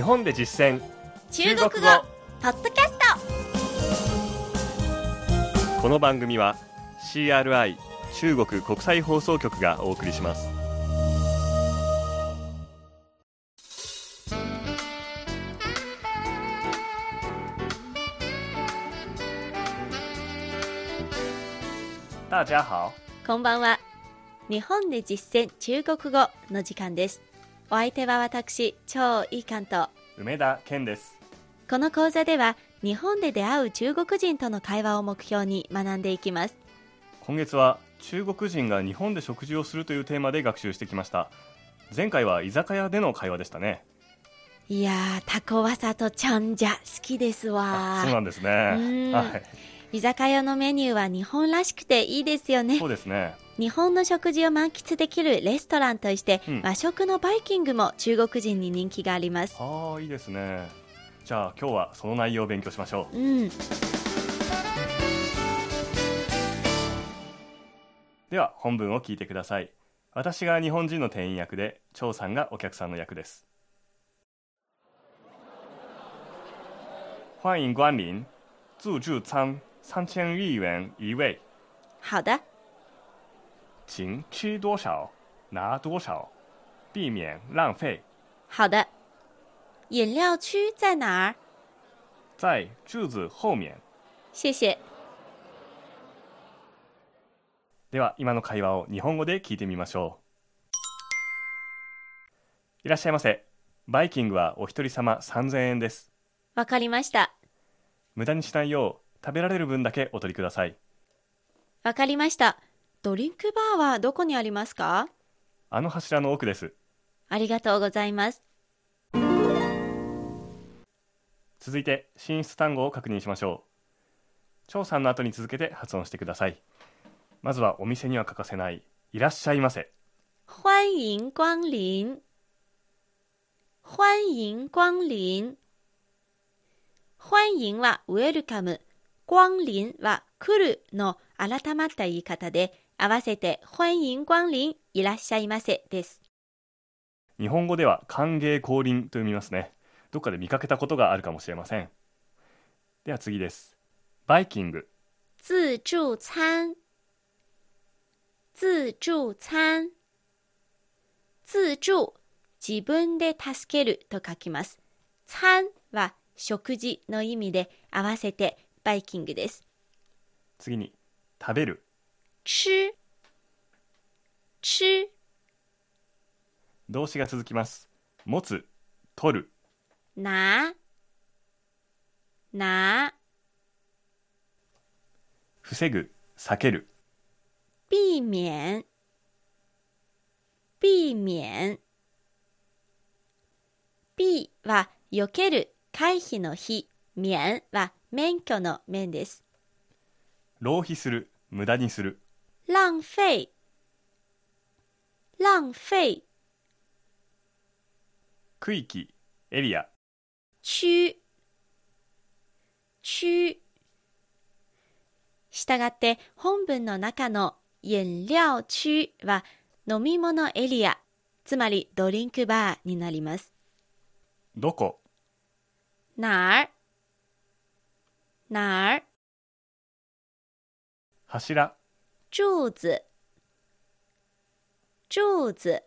日本で実践。中国語。ポッドキャストこの番組は CRI 中国国際放送局がお送りします。大家好。こんばんは。日本で実践中国語の時間です。お相手は私超いい関東梅田健です。この講座では日本で出会う中国人との会話を目標に学んでいきます。今月は中国人が日本で食事をするというテーマで学習してきました。前回は居酒屋での会話でしたね。いやータコワサとチャンジャ好きですわ。そうなんですね。うん。はい。居酒屋のメニューは日本らしくていいですよね。そうですね日本の食事を満喫できるレストランとして、うん。和食のバイキングも中国人に人気があります。ああいいですね。じゃあ今日はその内容を勉強しましょう。うん。では本文を聞いてください。私が日本人の店員役で張さんがお客さんの役です。欢迎光临自助餐三千日元一位。好的请吃多少拿多少避免浪费。好的。饮料区在哪儿？在柱子后面。谢谢。では今の会話を日本語で聞いてみましょう。いらっしゃいませ。バイキングはお一人様3000円です。わかりました。無駄にしないよう食べられる分だけお取りください。わかりましたドリンクバーはどこにありますか？あの柱の奥です。ありがとうございます。続いて進出単語を確認しましょう。張さんの後に続けて発音してください。まずはお店には欠かせないいらっしゃいませ。欢迎光臨欢迎光臨欢迎はウェルカム。光臨は来るの改まった言い方で合わせて欢迎光臨いらっしゃいませです。日本語では歓迎降臨と読みますね。どっかで見かけたことがあるかもしれません。では次です。バイキング自助餐自助餐自助自分で助けると書きます餐は食事の意味で合わせてバイキングです。次に食べる吃吃動詞が続きます。持つ取る。拿拿防ぐ避ける。避免。避免。避は避ける回避の避免は免許の免です。浪費する無駄にする浪費浪費区域エリア。区。区。したがって本文の中の飲料区は飲み物エリアつまりドリンクバーになります。どこ？哪儿哪儿柱柱子柱子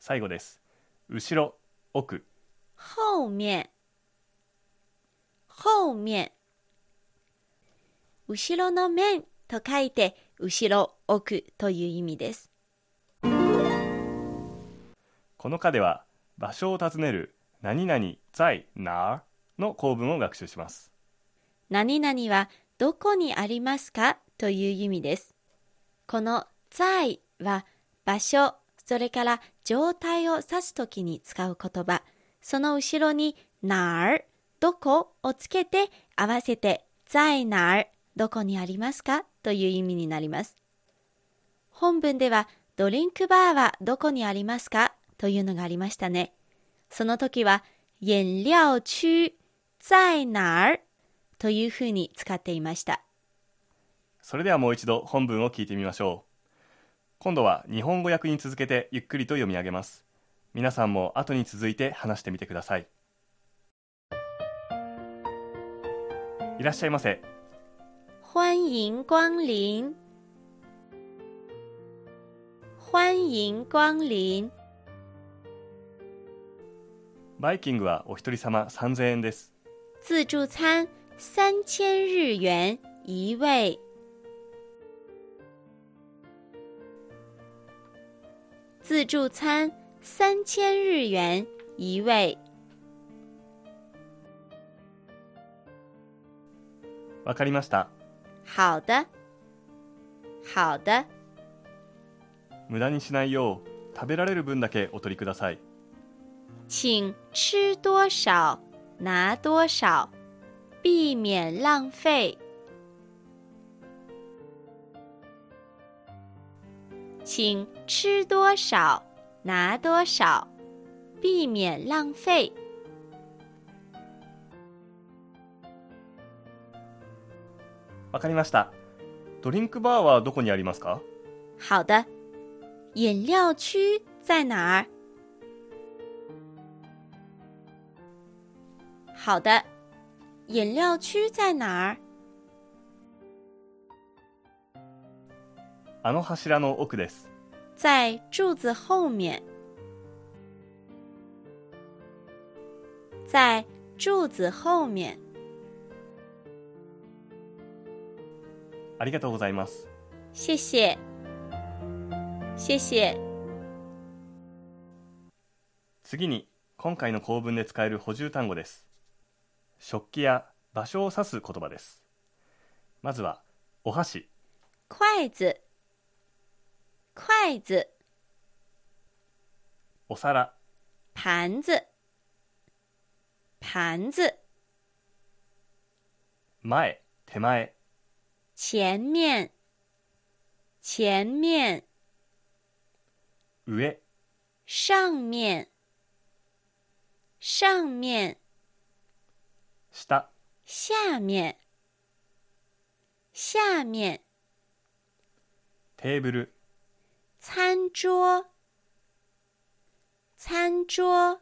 最後です。後ろ奥。后面。後面。後ろの面と書いて後ろ奥という意味です。この課では場所を尋ねる何々在哪の構文を学習します。何々はどこにありますか？という意味です。この在は場所、それから状態を指すときに使う言葉。その後ろに哪儿、どこをつけて合わせて在哪儿、どこにありますかという意味になります。本文ではドリンクバーはどこにありますかというのがありましたね。その時は飲料区在哪儿というふうに使っていました。それではもう一度本文を聞いてみましょう今度は日本語訳に続けてゆっくりと読み上げます皆さんも後に続いて話してみてくださいいらっしゃいませ欢迎光臨。欢迎光臨。バイキングはお一人様3000円です自助餐三千日元一位。自助餐三千日元一位。わかりました好的，好的，無駄にしないよう食べられる分だけお取りください请吃多少拿多少，避免浪费。请吃多少拿多少，避免浪费。わかりましたドリンクバーはどこにありますか？好的，饮料区在哪儿？好的，饮料区在哪儿？あの柱の奥です。在柱子后面。在柱子后面。ありがとうございます。谢谢，谢谢。次に今回の構文で使える補充単語です。食器や場所を指す言葉です。まずはお箸。筷子，筷子，お皿。盘子，盘子，前手前。前面，前面，上。上面，上面，下。下面，下面，テーブル餐桌，餐桌。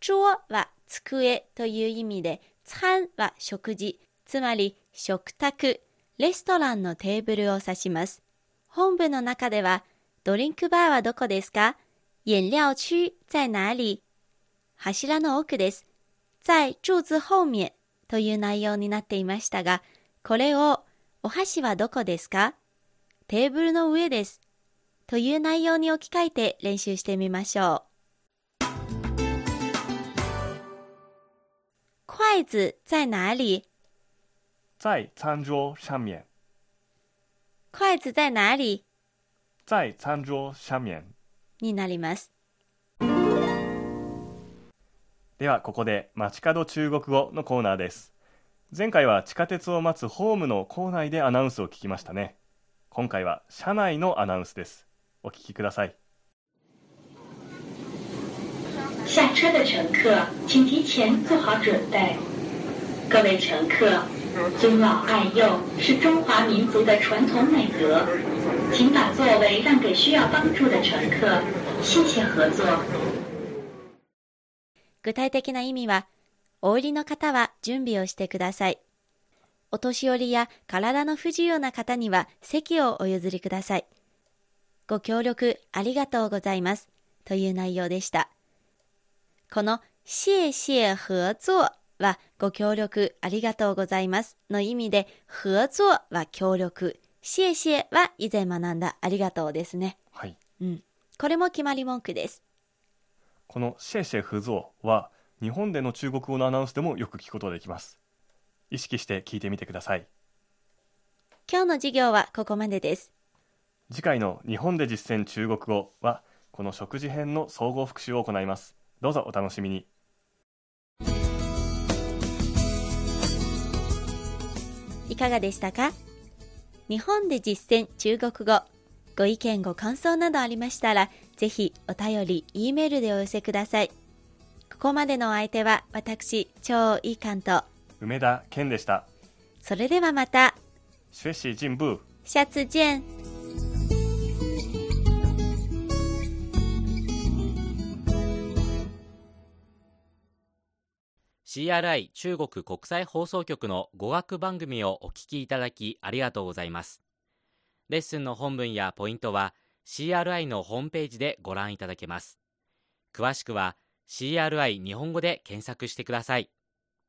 桌は机という意味で、餐は食事、つまり食卓、レストランのテーブルを指します。本文の中では、ドリンクバーはどこですか？飲料区在哪里？柱の奥です。在柱子後面という内容になっていましたが、これをお箸はどこですか？テーブルの上です。という内容に置き換えて練習してみましょう。筷子在哪里？在餐桌上面筷子在哪里？在餐桌上面になります。ではここで街角中国語のコーナーです前回は地下鉄を待つホームの構内でアナウンスを聞きましたね今回は車内のアナウンスですお聞きください下车的乘客，请提前做好准备。各位乘客，尊老爱幼是中华民族的传统美德，请把座位让给需要帮助的乘客，谢谢合作。具体的な意味は、お降りの方は準備をしてください。お年寄りや体の不自由な方には席をお譲りください。ご協力ありがとうございます。という内容でした。この謝謝合作はご協力ありがとうございますの意味で、合作は協力、謝謝は以前学んだありがとうですね。はいうん。これも決まり文句です。このシェシェフゾーは日本での中国語のアナウンスでもよく聞くことができます意識して聞いてみてください今日の授業はここまでです。次回の日本で実践中国語はこの食事編の総合復習を行いますどうぞお楽しみにいかがでしたか？日本で実践中国語。ご意見ご感想などありましたら、ぜひお便り、E メールでお寄せください。ここまでのお相手は私、超いい関と。梅田健でしたそれではまた学習進步下次见ー CRI 中国国際放送局の語学番組をお聞きいただきありがとうございます。レッスンの本文やポイントは CRI のホームページでご覧いただけます。詳しくは CRI 日本語で検索してください。